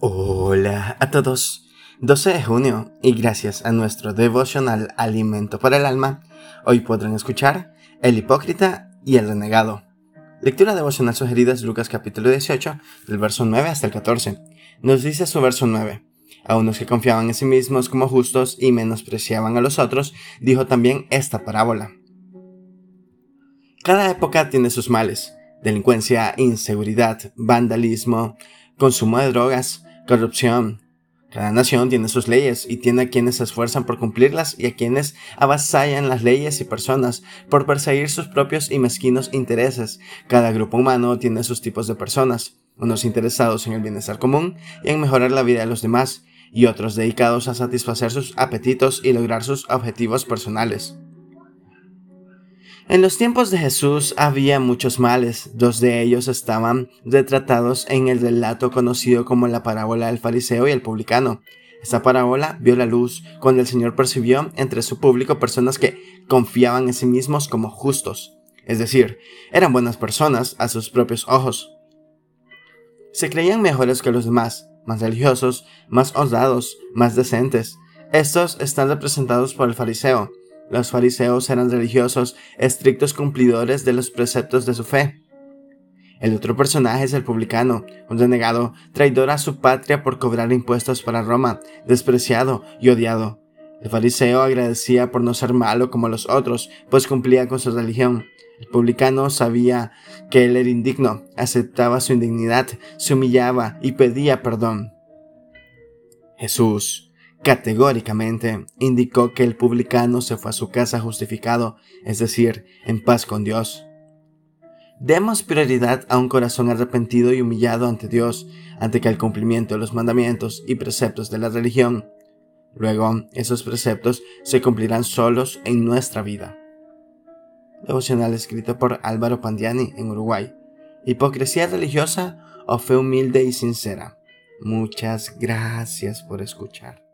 Hola a todos. 12 de junio y gracias a nuestro devocional Alimento para el Alma, hoy podrán escuchar El Hipócrita y el Renegado. Lectura devocional sugerida es Lucas capítulo 18, del verso 9 hasta el 14. Nos dice su verso 9. A unos que confiaban en sí mismos como justos y menospreciaban a los otros, dijo también esta parábola. Cada época tiene sus males. Delincuencia, inseguridad, vandalismo, consumo de drogas, corrupción. Cada nación tiene sus leyes y tiene a quienes se esfuerzan por cumplirlas y a quienes avasallan las leyes y personas por perseguir sus propios y mezquinos intereses. Cada grupo humano tiene sus tipos de personas, unos interesados en el bienestar común y en mejorar la vida de los demás, y otros dedicados a satisfacer sus apetitos y lograr sus objetivos personales. En los tiempos de Jesús había muchos males, dos de ellos estaban retratados en el relato conocido como la parábola del fariseo y el publicano. Esta parábola vio la luz cuando el Señor percibió entre su público personas que confiaban en sí mismos como justos, es decir, eran buenas personas a sus propios ojos. Se creían mejores que los demás, más religiosos, más honrados, más decentes. Estos están representados por el fariseo, los fariseos eran religiosos, estrictos cumplidores de los preceptos de su fe. El otro personaje es el publicano, un renegado, traidor a su patria por cobrar impuestos para Roma, despreciado y odiado. El fariseo agradecía por no ser malo como los otros, pues cumplía con su religión. El publicano sabía que él era indigno, aceptaba su indignidad, se humillaba y pedía perdón. Jesús categóricamente indicó que el publicano se fue a su casa justificado, es decir, en paz con Dios. Demos prioridad a un corazón arrepentido y humillado ante Dios, ante que el cumplimiento de los mandamientos y preceptos de la religión. Luego, esos preceptos se cumplirán solos en nuestra vida. Devocional escrito por Álvaro Pandiani en Uruguay. Hipocresía religiosa o fe humilde y sincera. Muchas gracias por escuchar.